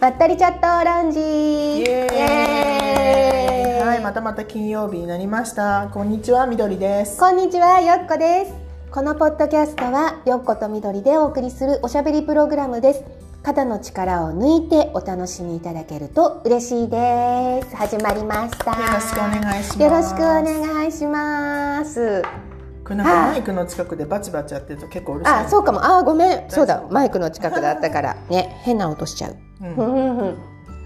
まったりチャットラウンジ。はいまたまた金曜日になりました。こんにちはみどりです。こんにちはよっこです。このポッドキャストはよっことみどりでお送りするおしゃべりプログラムです。肩の力を抜いてお楽しみいただけると嬉しいです。始まりました。よろしくお願いします。よろしくお願いしますこれなんかマイクの近くでバチバチやってると結構うるさい。あそうかも。あごめん。そうだ。マイクの近くだったから。ね。変な音しちゃう。うん。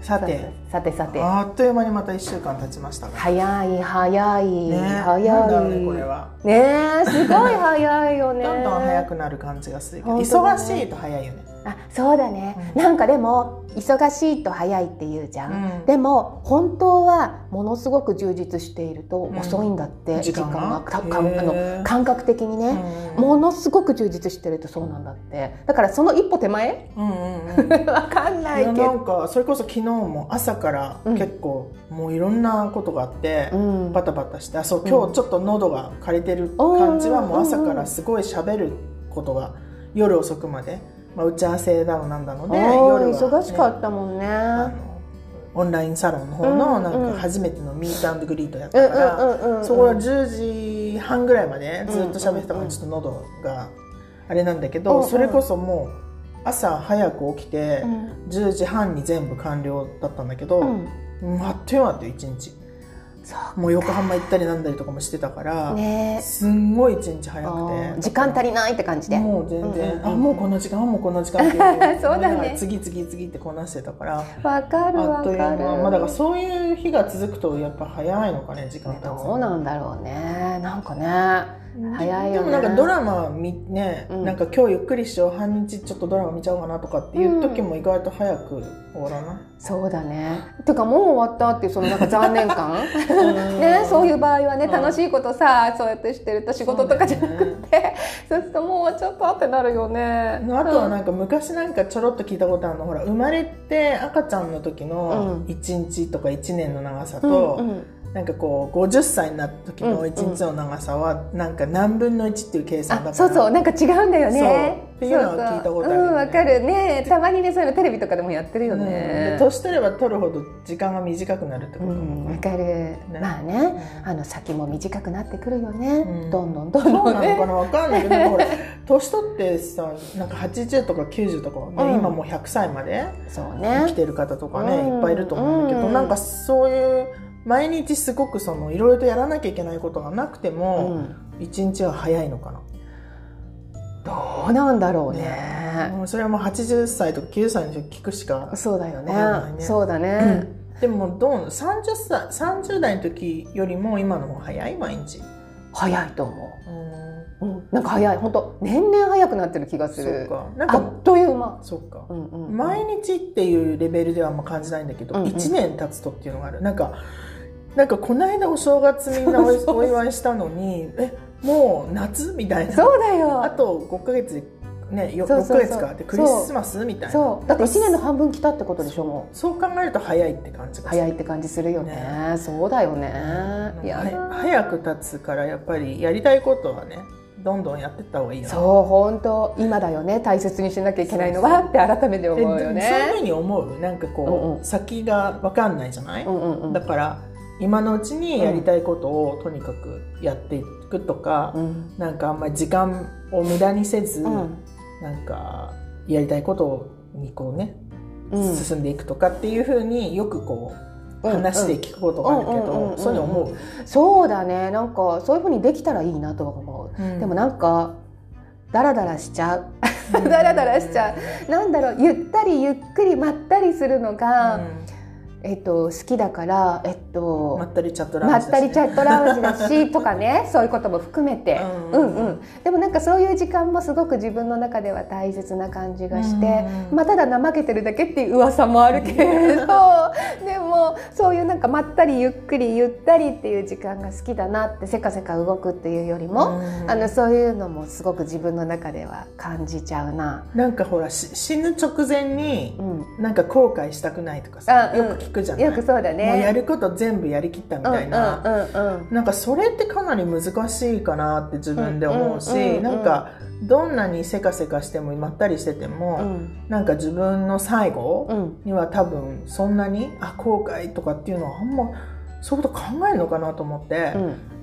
さてさてさて。あっという間にまた一週間経ちましたが早い早い、ね早い。ねこれは。ねえすごい早いよね。どんどん早くなる感じがするけどね。忙しいと早いよね。あそうだね、うん。なんかでも忙しいと早いって言うじゃん、うん。でも本当はものすごく充実しているとん。遅いんだって、時間が？あへのー感覚的にね、うん。ものすごく充実してるとそうなんだって。だからその一歩手前？うんうんうん。わかんないけど。なんかそれこそ昨日も朝から結構もういろんなことがあって、うん。バタバタしてあそう今日ちょっと喉が枯れてる感じはもう朝からすごい喋ることが夜遅くまで、まあ、打ち合わせだのなんだので夜は、ね、忙しかったもんね。オンラインサロンの方うんのなん。うんか初めてのミートアンドグリートやっうんたから、そこは10時半ぐらいまでずっと喋ってたからちょっと喉があれなんだけど、それこそもう朝早く起きて、うん。10時半に全部完了だったんだけど、うん。あっという間だったよ一日もう横浜行ったりなんだりとかもしてたから、ね。すんごい一日早あくて。ー時間足りないって感じで。もう全然、うんうんうん。あもうこの時間もうこの時間って そうだね。次々次ってこなしてたから。わかるあわかる。っという間。まあだからそういう日が続くとやっぱ早いのかね時間経つの。どうなんだろうね。なんかね早いよね。でもなんかドラマ見ね、うん。なんか今日ゆっくりしよう半日ちょっとドラマ見ちゃおうかなとかっていう時も意外と早く終わらない、そうだね。てかもう終わったっていうそのなんか残念感？ねそういう場合はねうん。楽しいことさそうやってしてると仕事とかじゃなくてそうするともう終わっちゃったってなるよね。あとはなんか昔なんかちょろっと聞いたことあるのほら生まれて赤ちゃんの時のうん。1日とか1年の長さうんと、うんなんかこう50歳になった時の1日の長さはなんか何分の1っていう計算だから。あそうそうなんか違うんだよね。そう。っていうのは聞いたことあるよね。うんわかるね。たまにねそういうのテレビとかでもやってるようん。年取れば取るほど時間が短くなるってことうんかる。まあねあの先も短くなってくるよね。うん。どんどんどんそうどんね。なのかな？わかんないけど 年取ってさなんか80とか90とかね、うん。今もう100歳までそう生ねきてる方とかね、うん。いっぱいいると思うんだけど、うん。なんかそういう毎日すごくそのいろいろとやらなきゃいけないことがなくてうも、ん。一日は早いのかな、どうなんだろうね。もうそれはもう80歳とか90歳の人に聞くしかそうだよね。そうだね、でもどう30歳30代の時よりも今の方が早い毎日。早いと思う。ん。う、うん、なんか早い。本当年々早くなってる気がすそうるか。なんかあっという間、そうか。うんうんうん。毎日っていうレベルではあんま感じないんだけど、うんうん。1年経つとっていうのがある。なんかなんかこの間お正月みんなお 祝いしたのにえもう夏みたいな。そうだよ。あと5ヶ月でねよそうそうそう。6ヶ月か。でクリスマスみたいな。そう。だって1年の半分来たってことでしょもそう。考えると早いって感じうがする。早いって感じするよね。そうだよね。いや。は早く経つからやっぱりやりたいことはねどんどんやってった方がいいよね。そう本当。今だよね。大切にしなきゃいけないのはって改めて思うよえそういうふねうに思う？なんかこう、うんうん。先が分かんないじゃない、うんうんうん。だから今のうちにやりたいことをとにかくやっていくとか、うん。なんかあんまり時間を無駄にせず、うん。なんかやりたいことにこうね、うん。進んでいくとかっていうふうによくこううん話で聞くことがあるけうんうんうんうんうん。どそういうの思う、そうだね。なんかそういうふうにできたらいいなとは思う、うん。でもなんかダラダラしちゃう。ダラダラしちゃう。なんだろう。ゆったりゆっくりまったりするのが、えっと、好きだから、えっうんとまったりチャットラウまっンジだし。ねたりチャットラウンジだしとかね そういうことも含めて、ううんん。うんでもなんかそういう時間もすごく自分の中では大切な感じがして、うんまあ、ただ怠けてるだけっていう噂もあるけれど でもそういうなんかまったりゆっくりゆったりっていう時間が好きだなってせかせか動くっていうよりも、うん。あのそういうのもすごく自分の中では感じちゃうな。なんかほらし死ぬ直前にうん。なんか後悔したくないとかさ、よく聞くじゃない？よくそうだね。もうやること全部やりきったみたいな、うんうんうんうん。なんかそれってかなり難しいかなって自分で思うし、うんうんうんうん。なんかどんなにせかせかしてもまったりしてても、うん。なんか自分の最後うん。には多分そんなにあ後悔とかっていうのはあんまそういうこと考えるのかなと思って、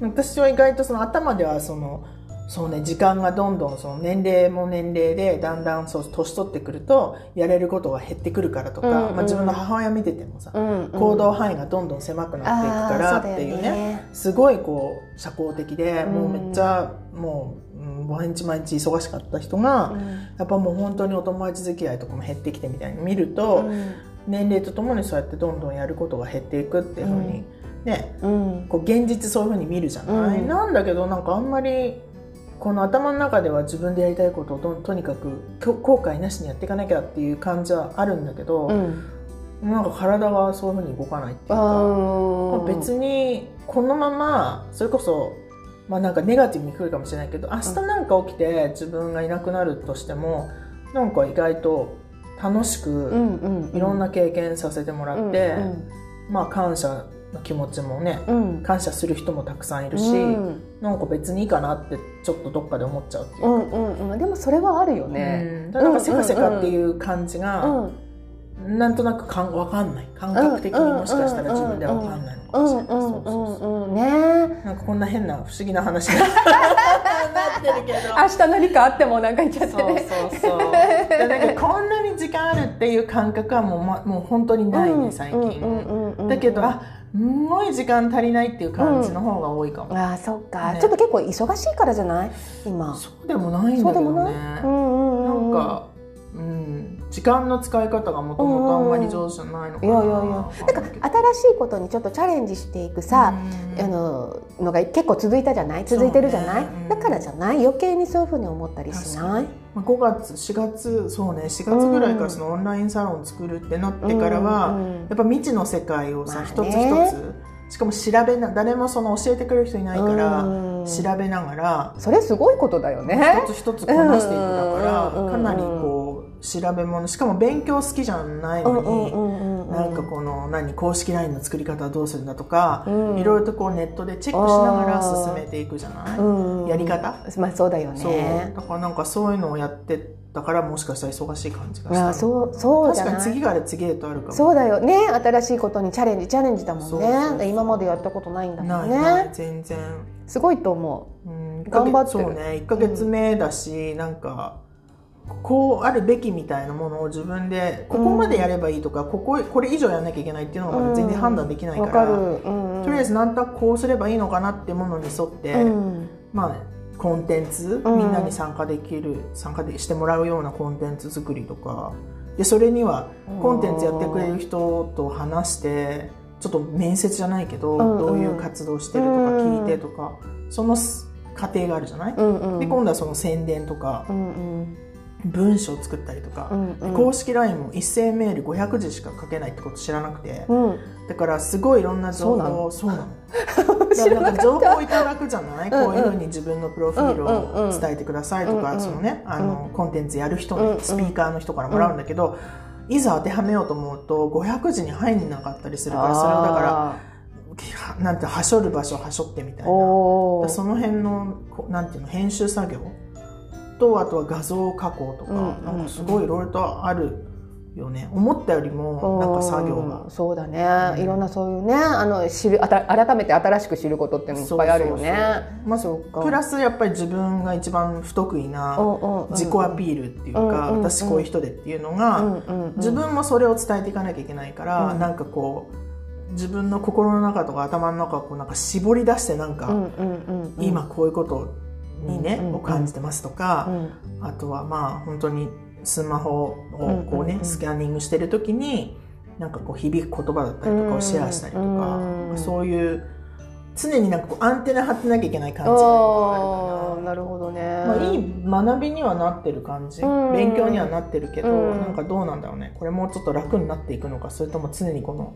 うん。私は意外とその頭ではそのそうね時間がどんどんその年齢も年齢でだんだんそう年取ってくるとやれることが減ってくるからとか、うんうん。まあ、自分の母親見ててもさ、うん行動範囲がどんどん狭くなっていくからっていうねねすごいこう社交的で、うん。もうめっちゃもう、うん毎日毎日忙しかった人が、やっぱもう本当にお友達付き合いとかも減ってきてみたいに見ると、年齢とともにそうやってどんどんやることが減っていくっていうふうに、ねうん。こう現実そういうふうに見るじゃない、うん。なんだけどなんかあんまりこの頭の中では自分でやりたいことをととにかく後悔なしにやっていかなきゃっていう感じはあるんだけど、うん。なんか体がそういうふうに動かないっていうか、まああ別にこのままそれこそ、まあ、なんかネガティブに来るかもしれないけど明日なんか起きて自分がいなくなるとしてもなんか意外と楽しくいろんな経験させてもらって、まあ感謝の気持ちもねうん。うん感謝する人もたくさんいるし、うん。なんか別にいいかなってちょっとどっかで思っちゃうっていうか、うんうんうん。でもそれはあるよね。うん。なんかせかせかっていう感じうが、ん。なんとなくかん分かんない。感覚的にもしかしたら自分では分かんないのかうもしれない、んうんそうそうそううんう。んねなんかこんな変な不思議な話になってるけど明日何かあってもなんか言っちゃって。そうねそうそう。でなんかこんなに時間あるっていう感覚はもう,、ま、もう本当にないね最近、うんうんうんうん。だけどあすごい時間足りないっていう感じの方が多いかも、ああそっか、ね。ちょっと結構忙しいからじゃない？今。そうでもないんそうでもだけどねない、うんうんうん。なんか、うん、時間の使い方がもともとあんまり上手じゃないのかな。いやいやいや。なんか新しいことにちょっとチャレンジしていくさ、あののが結構続いたじゃない？続いてるじゃない、ね。うん。だからじゃない？余計にそういうふうに思ったりしない？まあ5月4月そうね。4月ぐらいからそのオンラインサロン作るってなってからは、やっぱ未知の世界をさ、まあね。一つ一つしかも調べな誰もその教えてくれる人いないから、うん。調べながらそれすごいことだよね。一つ一つこなしていくだから、うん。かなりこう調べ物。しかも勉強好きじゃないのに、なんかこの何公式 LINE の作り方はどうするんだとか、うん。いろいろとこうネットでチェックしながら進めていくじゃない、うん。やり方？まあそうだよね。だからなんかそういうのをやってたからもしかしたら忙しい感じがしたいやそうそうじ確かゃない？に次から次へとあるかも。そうだよね。新しいことにチャレンジチャレンジだもんね今までやったことないんだもんね。ない全然、すごいと思う。ん、頑張ってる。そうね。1か月目だし、なんかこうあるべきみたいなものを自分でここまでやればいいとか、こここれ以上やんなきゃいけないっていうのが全然判断できないから、うんうん、とりあえずなんとなくこうすればいいのかなってものに沿って、うん。まあコンテンツ、うん。みんなに参加できる参加でしてもらうようなコンテンツ作りとかでそれにはコンテンツやってくれる人と話してちょっと面接じゃないけど、うんうんどういう活動してるとか聞いてとか、その過程があるじゃない、うんうんで今度はその宣伝とかうんうん文章を作ったりとか、うんうん。公式 LINE も一斉メール500字しか書けないってこと知らなくて、うん。だからすごいいろんな情報そうなの。な か情報をいただくじゃない、こういうふうに自分のプロフィールを伝えてくださいとか、うんうん。そのねあの、コンテンツやる人うんうん。にスピーカーの人からもらうんだけど、いざ当てはめようと思うと500字に入んなかったりするからそれをだからなんてはしょる場所はしょってみたいな。その辺のこなんていうの編集作業とあとは画像加工とか、なんかすごいいろいろとあるよね。思ったよりもなんか作業が。うんそうだね、うん。いろんなそういうねあの知るあた改めて新しく知ることっていうのいっぱいあるよね。まあそうか。プラスやっぱり自分が一番不得意な自己アピールっていうか、うんうんうん。私こういう人でっていうのが、うんうんうん。自分もそれを伝えていかなきゃいけないから、うん。なんかこう自分の心の中とか頭の中をこうなんか絞り出してなんか、うんうんうんうん。今こういうことにね、を感じてますとか、うん。あとはまあ本当にスマホをこうね、スキャニングしてる時になんかこう響く言葉だったりとかをシェアしたりとか、うんそういう常になんかこうアンテナ張ってなきゃいけない感じがあるなるほどね、な、まあ、いい学びにはなってる感じ、うん勉強にはなってるけど、うん。なんかどうなんだろうね。これもうちょっと楽になっていくのかそれとも常にこの、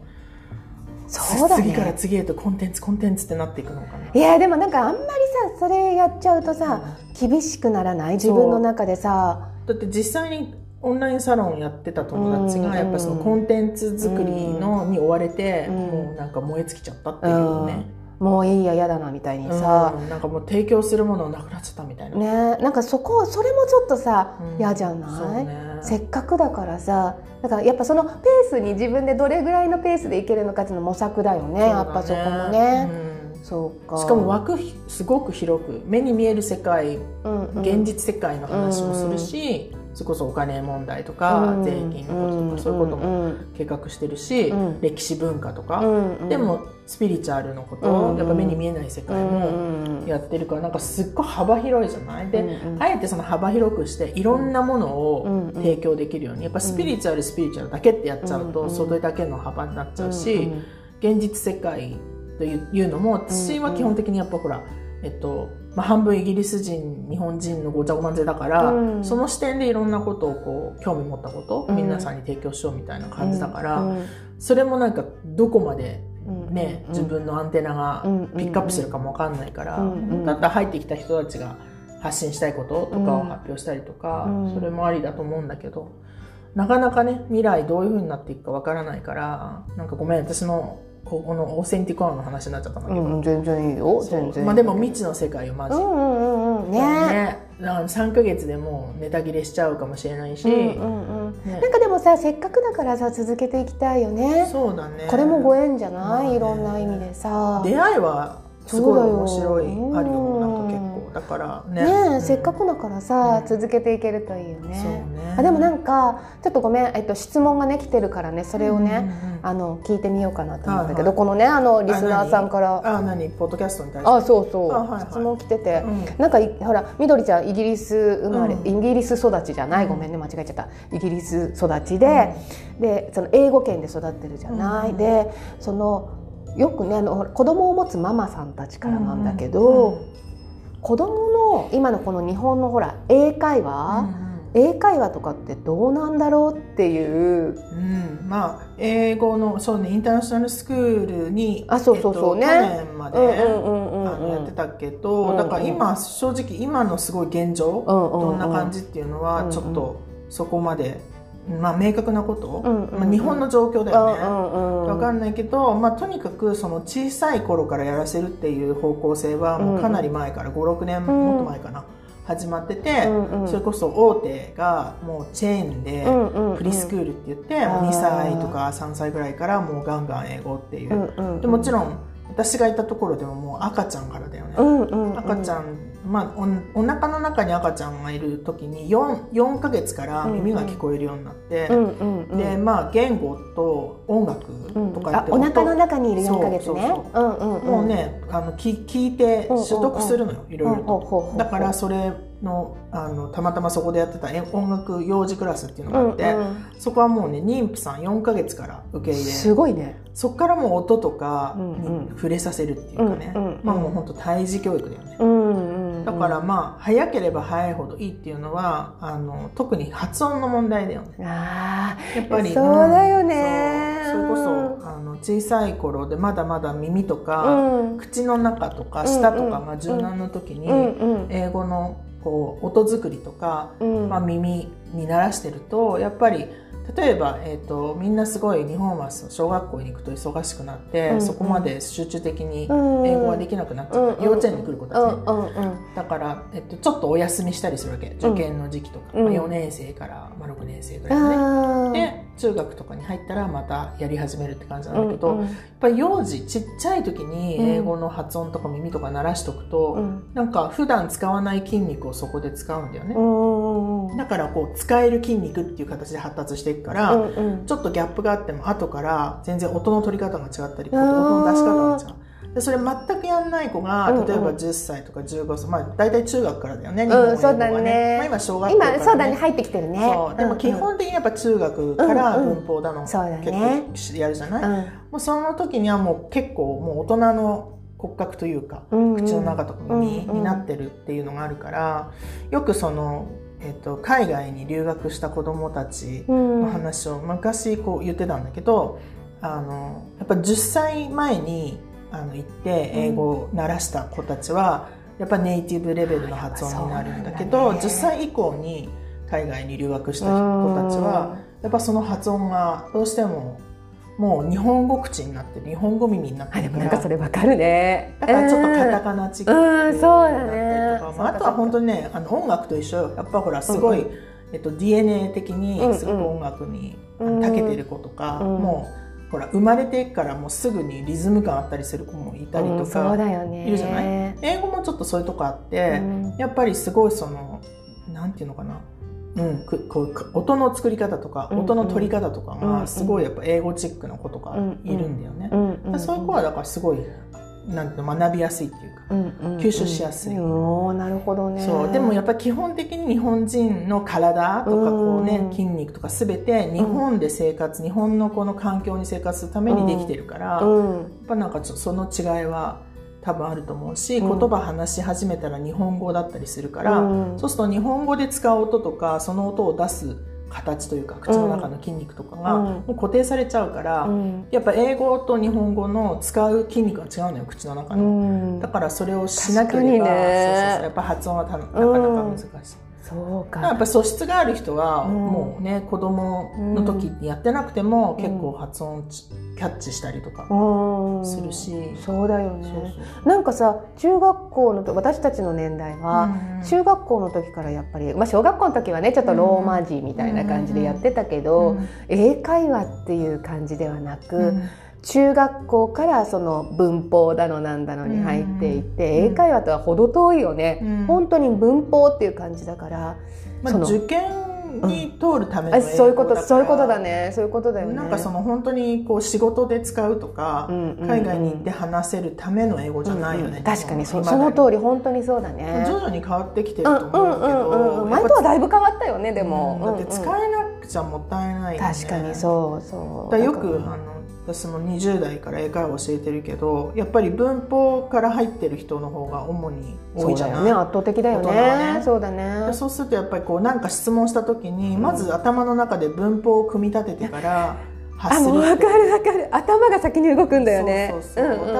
そうだ次からね次へとコンテンツコンテンツってなっていくのかな。いやでもなんかあんまりさそれやっちゃうとさ厳しくならない？自分の中でさ。だって実際にオンラインサロンやってた友達うん。がやっぱそのコンテンツ作りのに追われて、うん。もうなんか燃え尽きちゃったっていうね、もういいや嫌だなみたいにさ、うんなんかもう提供するものなくなっちゃったみたいな、ねなんかそこそれもちょっとさうん嫌、じゃない、ね。せっかくだからさだからやっぱそのペースに自分でどれぐらいのペースでいけるのかっていうの模索だよねやっぱそこもね、うん。そうか。しかも枠ひすごく広く目に見える世界うんうん。現実世界の話もするし、それこそお金問題とか、うん。税金のこととか、そういうこともうん。計画してるし、うん。歴史文化とか、でもスピリチュアルのこと、うん。やっぱ目に見えない世界もやってるからなんかすっごい幅広いじゃない？で、あえてその幅広くしていろんなものをうん。提供できるようにやっぱスピリチュアルスピリチュアルだけってやっちゃうと、うん。それだけの幅になっちゃうし、うん。現実世界というのも私は基本的にやっぱほら、えっとまあ、半分イギリス人日本人のごちゃごまぜだから、うん。その視点でいろんなことをこう興味持ったこと、うん。皆さんに提供しようみたいな感じだから、うん。それもなんかどこまでうん。ね、うん。自分のアンテナがピックアップするかもわかんないから、だったら入ってきた人たちが発信したいこととかを発表したりとか、うん。それもありだと思うんだけどなかなかね未来どういう風になっていくかわからないからなんかごめん私のここのオーセンティックアの話になっちゃったんだけど、うん、全然いいよ。全然まあ、でも未知の世界よマジ、うんうんうんうん。ね。ねだから3ヶ月でもうネタ切れしちゃうかもしれないし、うんうんうん。ね。なんかでもさせっかくだからさ続けていきたいよね。そうだね。これもご縁じゃない、まあね。いろんな意味でさ。出会いはすごい面白いあるよ。なんか結うん構だからね。ねせっかくだからさ、うん。続けていけるといいよね。ね。あでもなんかちょっとごめん、えっと、質問がね来てるからねそれをね、うんうんうん。あの聞いてみようかなと思うんだけど、はいはい。このねあのリスナーさんから。あ何？ポッドキャストに対して？あそうそう、あはいはい。質問来てて、うん。なんかいほらみどりちゃんイギリス生まれ、うん。イギリス育ちじゃない、うん。ごめんね間違えちゃった。イギリス育ちで、でその英語圏で育ってるじゃない、うん。でそのよくねあの子供を持つママさんたちからなんだけど、子供の今のこの日本のほら英会話、英会話とかってどうなんだろうっていう。うん。うんまあ英語のそうねインターナショナルスクールにあそうそうそうね。えっと去年まで、うんうんうんうん。あのやってたけど、うんうん。だから今正直今のすごい現状、うんうんうん。どんな感じっていうのはうんうん。ちょっとそこまで、まあ、明確なこと、うんうんうん。まあ、日本の状況だよね、うんうんうん。わかんないけど、まあ、とにかくその小さい頃からやらせるっていう方向性はもうかなり前から56年ん。もっと前かな。始まってて、うんうん。それこそ大手がもうチェーンでうんうんうん。プリスクールって言って、あー。2歳とか3歳ぐらいからもうガンガン英語っていう、うんうんうん。でもちろん私がいたところでももう赤ちゃんからだよね、うんうんうん。赤ちゃん、まあ、おお腹の中に赤ちゃんがいる時に 4, 4ヶ月から耳が聞こえるようになって、うんうんうん。でまあ言語と音楽うんとかってあお腹の音中にいる4ヶ月ね。もうねあの聞聞いてうんうんうん。取得するのよ、いろいろと。だからそれのあのたまたまそこでやってたえ音楽幼児クラスっていうのがあって、うんそこはもうね妊婦さん4ヶ月から受けうん入れすごいね。そこからもう音とかうんうん。に触れさせるっていうかね、うんうん。うんまあもう本当胎児教育だよね、うんうんだからまあ早ければ早いほどいいっていうのはあの特に発音の問題だよね。あやっぱりそうだよね。それこそあの小さい頃でまだまだ耳とあか、うん。口の中とか舌とかが柔軟の時に、英語のこう音作りとか、うん。まあ、耳に慣らしてるとやっぱり例えば、えー、とみんなすごい日本は小学校に行くと忙しくなって、うんそこまで集中的にうん英語ができなくなっちゃう、うん幼稚園に来る子たちね、うんうんうん。だから、えっと、ちょっとお休みしたりするわけ。受験の時期とか、うん。まあ、4年生から、まあ、6年生ぐらいのね、で中学とかに入ったらまたやり始めるって感じなんだけど、うんうん。やっぱり幼児ちっちゃい時に英語の発音とか耳とか鳴らしとくと、うん。なんか普段使わない筋肉をそこで使うんだよね、うんうん。だからこう使える筋肉っていう形で発達していくから、うんうん。ちょっとギャップがあっても後から全然音の取り方が違ったり音の出し方が違う。でそれ全くやんない子がうんうん。例えば10歳とか15歳、まあ大体中学からだよね、日うん本語はそうだね。まあ、今小学校から、ね、今そうだね入ってきてるね。そう。でも基本的にやっぱ中学からうんうん。文法だの、結構やるじゃない、うん。もうその時にはもう結構もう大人の骨格というか、うんうん。口の中とか耳うんうん。になってるっていうのがあるからよくその、えっと海外に留学した子供たちうん。の話を昔こう言ってたんだけどあのやっぱ10歳前にあの行って英語を習らした子たちは、やっぱネイティブレベルの発音になるんだけど、だね10歳以降に海外に留学した子たちはやっぱその発音がどうしてももう日本語口になってる日本語耳になってかなんかそれわかるね。だからちょっとカタカナチックうんうんそうだねなったりとか。まあ、あとは本当にねあの音楽と一緒よ。やっぱほらすごい、うん。えっと、DNA 的うんにすごく音楽にうん長けてる子とか、うん。もうほら生まれてからもうすぐにリズム感あったりする子もいたりとか、だよね。いるじゃない？英語もちょっとそういうとこあって、うん。やっぱりすごいそのなんていうのかな、うん、くこうく音の作り方とか、うん。音の取り方とかうん。がすごいやっぱ英語チックな子とかいるんだよね。うん。うん。そういう子はだからすごいなんて学びやすいっていうか。うん。うん。吸収しやすい。おーなるほどね。そう。でもやっぱり基本的に日本人の体とかこう、ねうん。筋肉とか全て日本で生活、日本のこの環境に生活するためにできてるから、やっうん。ぱなんかちょその違いは多分あると思うし、うん。言葉話し始めたら日本語だったりするから、うん。そうすると日本語で使う音とかその音を出す形というか口の中の筋肉とかがうん。もう固定されちゃうから、うん。やっぱ英語と日本語の使う筋肉が違うのよ口の中うの。ん。だからそれをしなければ、ね。そうそうそうやっぱ発音はたなかなか難しい。そうか。やっぱ素質がある人は、うん。もうね子供の時にやってなくても、うん。結構発音ちキャッチしたりとかうん。するし、そうだよね。そなんかさ中学校のと私たちの年代は、うん中学校の時からやっぱり、まあ、小学校の時はねちょっとローマ字みたいな感じでやってたけど、うん英会話っていう感じではなく、うん中学校からその文法だのなんだのに入っていって、うん。英会話とは程遠いよね、うん。本当に文法っていう感じだから、まあ、受験に通るためのあ英語だからそういうことそういうことだね。そういうことだよね。なんかその本当にこう仕事で使うとか、うんうんうん。海外に行って話せるための英語じゃないよね、うんうん確かにその通り本当にそうだね。徐々に変わってきてるうんと思うけど、うんうんうん。前とはだいぶ変わったよねでも、うん。だって使うんうんえなくちゃもったいないよね。確かにそうそう。だよくあの私も20代から英会話教えてるけどやっぱり文法から入ってる人の方が主に多いじゃない？ね。圧倒的だよね。ね。そうだね。でそうするとやっぱりこうなんか質問した時に、まず頭の中で文法を組み立ててから発あするもう分かる分かる。頭が先に動くんだよね。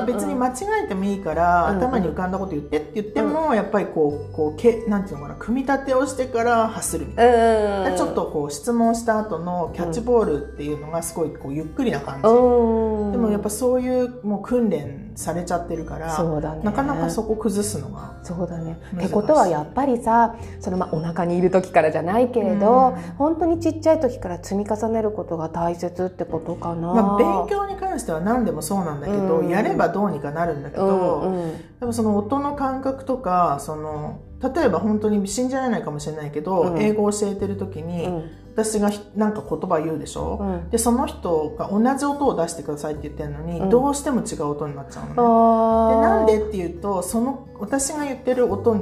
別に間違えてもいいから、うんうん。頭に浮かんだこと言ってって言っても、やっぱりこうこうけなんていうのかな組み立てをしてから発するみたいな。うんうんちょっとこう質問した後のキャッチボールっていうのがすごいこうゆっくりな感じ、うん。でもやっぱそういうもう訓練されちゃってるからね。なかなかそこ崩すのがそうだね。ってことはやっぱりさそのまあお腹にいる時からじゃないけれど、うん。本当にちっちゃい時から積み重ねることが大切ってことかな。まあ、勉強に関しては何でもそうなんだけど、うん。やればどうにかなるんだけうど、んうん。でもその音の感覚とかその例えば本当に信じられないかもしれないけど、うん。英語を教えてる時に、うん私がひなんか言葉言うでしょ、うん。でその人が同じ音を出してくださいって言ってるのに、うん。どうしても違う音になっちゃうのね。でなんでっていうとその私が言ってる音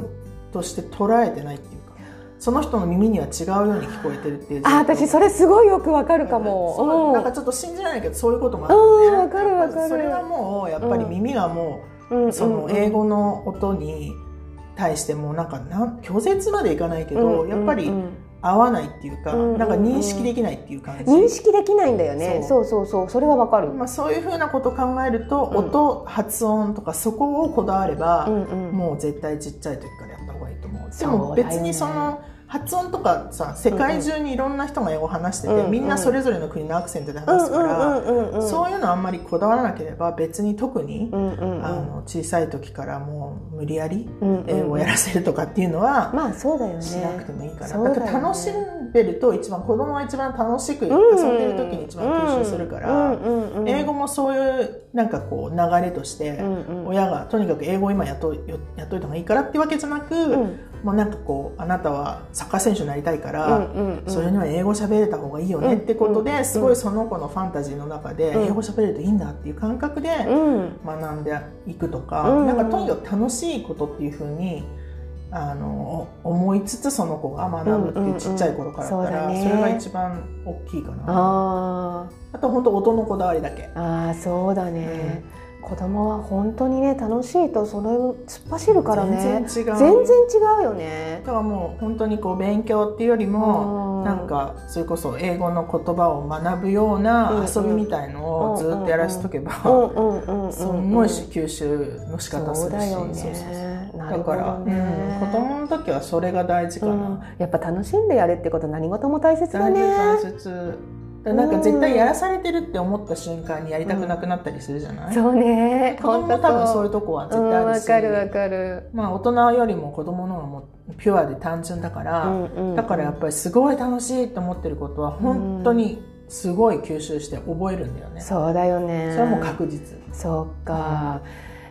として捉えてないっていうかその人の耳には違うように聞こえてるっていうあ私それすごいよくわかるかも。そううん。なんかちょっと信じられないけどそういうこともあるよね。うんわかるわかる。それはもうやっぱり耳がもうその英語の音に対してもうなんかなん拒絶までいかないけど、うんやっぱりうん合わないっていうか、うんなんか認識できないっていう感じ、認識できないんだよね。そそうそうそう。それはわかる。まあ、そういうふうなことを考えると、うん。音発音とかそこをこだわれば、うんうん。もう絶対ちっちゃい時からやった方がいいと思う。でも別にその発音とかさ世界中にいろんな人が英語を話してて、うんうん。みんなそれぞれの国のアクセントで話すから、そういうのあんまりこだわらなければ別に特に、あの小さい時からもう無理やり英語をやらせるとかっていうのはまあそうだよね。しなくてもいいかな、そうだから楽しんでると一番子供は一番楽しく遊うん。んでる時に一番吸収するから、英語もそういうなんかこう流れとして、親がとにかく英語を今やっとよやっといた方がいいからってわけじゃなく、うんもうなんかこうあなたはサッカー選手になりたいから、うんうんうん。それには英語喋れた方がいいよねってことで、うんうん。すごいその子のファンタジーの中で、うん。英語喋れるといいんだっていう感覚でうん学んでいくとか、うん。なんかとにかく楽しいことっていうふうにあの思いつつその子が学ぶっていうちっちゃい頃からだったら、うんうんうんそれが一番大きいかな。ああと本当音のこだわりだけ。ーあーそうだね、子供は本当にね楽しいとそれ突っ走るからね。全然違う。全然違うよね。だからもう本当にこう勉強っていうよりも、うん。なんかそれこそ英語の言葉を学ぶような遊びみたいのをずっとやらせとけば、すんごい吸収の仕方するし。そうそうそうだから、ね。うん、子供の時はそれが大事かな、うん。やっぱ楽しんでやるってこと何事も大切だね。大切なんか絶対やらされてるって思った瞬間にやりたくなくなったりするじゃない、うん、そうね。子供も多分そういうとこは絶対あるし。わ、うん、かるわかる。まあ大人よりも子供の方がもピュアで単純だから、うんうんうん、だからやっぱりすごい楽しいと思ってることは本当にすごい吸収して覚えるんだよね、そうだよね。それはもう確実。そうか、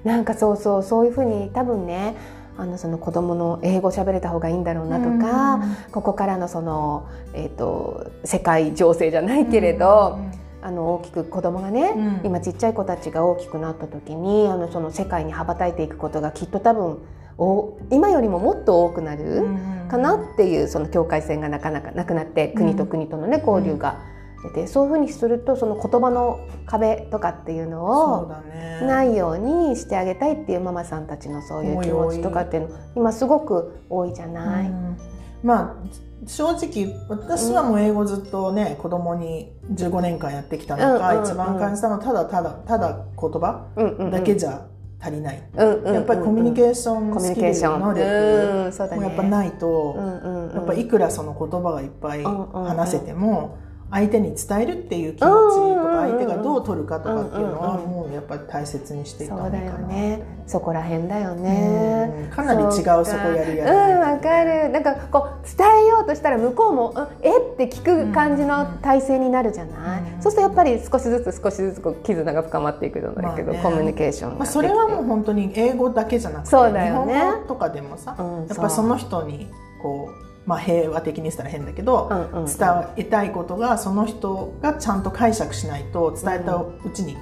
なんかそうそうそういうふうに多分ねあのその子供の英語喋れた方がいいんだろうなとか、うん。ここからのその、えーと、世界情勢じゃないけれど、うん。あの大きく子供がね、うん、今ちっちゃい子たちが大きくなった時にあのその世界に羽ばたいていくことがきっと多分お今よりももっと多くなるかなっていうその境界線がなかなかなくなって国と国とのね交流がでそういうふうにするとその言葉の壁とかっていうのをないようにしてあげたいっていうママさんたちのそういう気持ちとかっていうの今すごく多いじゃない。うん、まあ正直私はもう英語ずっとね、うん、子供に15年間やってきたのが、一番感じたのはただただただ言葉だけじゃ足りない、やっぱりコミュニケーションスキル能力もやっぱないと、やっぱいくらその言葉がいっぱい話せても、相手に伝えるっていう気持ちとか相手がどう取るかとかっていうのはもうやっぱり大切にしていかないかなそうだよね。そこら辺だよねかなり違うそこやるや。るうん。わかる。なんかこう伝えようとしたら向こうも「えっ?」て聞く感じの体制になるじゃない、そうするとやっぱり少しずつ少しずつこう絆が深まっていくんだけど、まあね、コミュニケーションまあ、それはもう本当に英語だけじゃなくてそうだよ、ね、日本語とかでもさ、うん、やっぱその人にこうまあ、平和的にしたら変だけど、うんうん、伝えたいことがその人がちゃんと解釈しないと伝えたうちに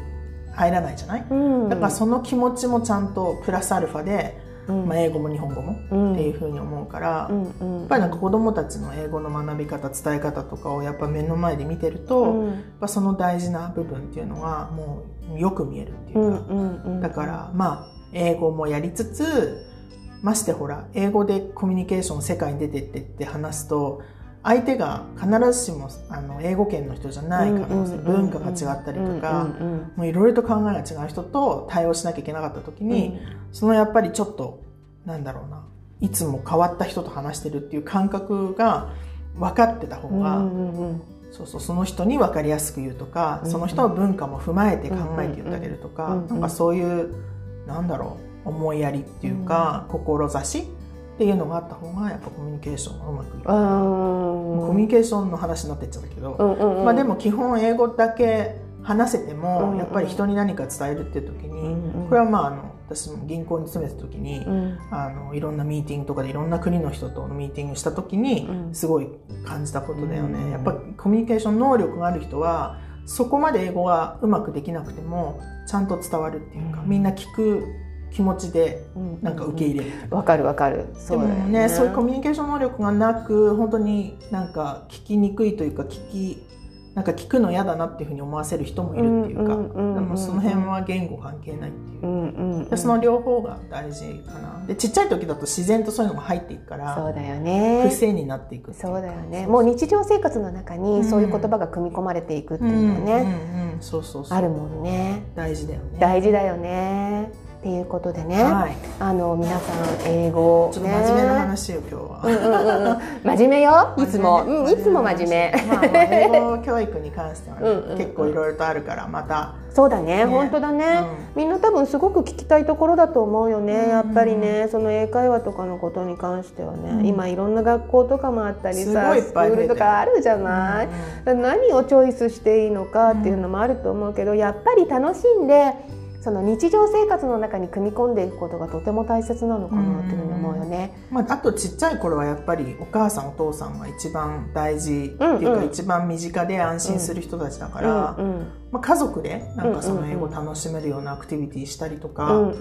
入らないじゃない、うん、だからその気持ちもちゃんとプラスアルファで、うん、まあ、英語も日本語もっていうふうに思うから、うん、やっぱりなんか子どもたちの英語の学び方伝え方とかをやっぱ目の前で見てると、やっぱその大事な部分っていうのはもうよく見えるっていうか、だからまあ英語もやりつつましてほら英語でコミュニケーション世界に出てってって話すと相手が必ずしもあの英語圏の人じゃない可能性文化が違ったりとかもういろいろと考えが違う人と対応しなきゃいけなかった時に、そのやっぱりちょっとなんだろうないつも変わった人と話してるっていう感覚が分かってた方が、そうそうその人に分かりやすく言うとか、その人の文化も踏まえて考えて言ってあげるとか、なんかそういうなんだろう思いやりっていうか、うん、志っていうのがあった方がやっぱコミュニケーションがうまくいくコミュニケーションの話になってっちゃったけど、うんうんうん、まあ、でも基本英語だけ話せても、やっぱり人に何か伝えるっていう時に、うんうん、これはまああの私も銀行に勤めた時に、うん、あのいろんなミーティングとかでいろんな国の人とのミーティングした時にすごい感じたことだよね、うん、やっぱコミュニケーション能力がある人はそこまで英語がうまくできなくてもちゃんと伝わるっていうか、みんな聞く気持ちでなんか受け入れる。わ、うん、かるわかる。そうでもねそういうコミュニケーション能力がなく本当になんか聞きにくいというか聞きなんか聞くの嫌だなっていうふうに思わせる人もいるっていうか、でもその辺は言語関係ないっていう,、うんうその両方が大事かな。でちっちゃい時だと自然とそういうのが入っていくからそうだよね。癖になっていくそうだよね。もう日常生活の中にそういう言葉が組み込まれていくっていうのはね。あるもんね。大事だよね。大事だよねっていうことでね、はい、あの皆さん英語、ね、ちょっと真面目な話よ今日は、うんうんうん、真面目よ？いつも、うん、いつも真面目、まあ、英語教育に関しては、ねうん、結構いろいろとあるからまた。そうだね、ね、本当だね、うん、みんな多分すごく聞きたいところだと思うよね、やっぱりねその英会話とかのことに関してはね、今いろんな学校とかもあったりさスクールとかあるじゃない、何をチョイスしていいのかっていうのもあると思うけどやっぱり楽しんでその日常生活の中に組み込んでいくことがとても大切なのかなというふうに思うよね。まあ、あとちっちゃい頃はやっぱりお母さんお父さんが一番大事っていうか、一番身近で安心する人たちだから、まあ、家族でなんかその英語を楽しめるようなアクティビティしたりとか、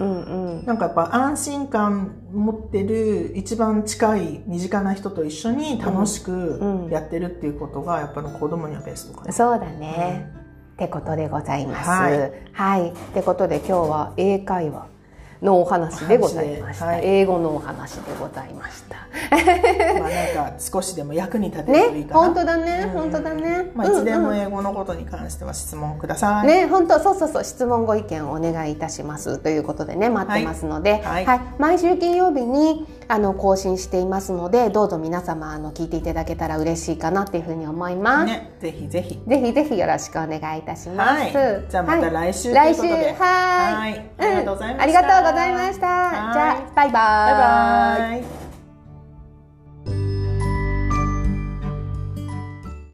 なんかやっぱ安心感持ってる一番近い身近な人と一緒に楽しくやってるっていうことがやっぱ子供にはベストかな。そうだね、ってことでございます。はい。はい、ってことで今日は英会話のお話でございました。はい、英語のお話でございました。まあなんか少しでも役に立てるといいかな。ね、本当だね、うん、本当だね。まあいつでも英語のことに関しては質問ください。ね、本当そうそうそう質問ご意見をお願いいたしますということでね待ってますので、はい、はいはい、毎週金曜日にあの更新していますのでどうぞ皆様あの聞いていただけたら嬉しいかなっていうふうに思います、ね、ぜひぜひ。ぜひぜひよろしくお願いいたします、はい。じゃあまた来週という来週ことで。はいはい。ありがとうございました。ありがとうございましたはいじゃあバイババイバイ。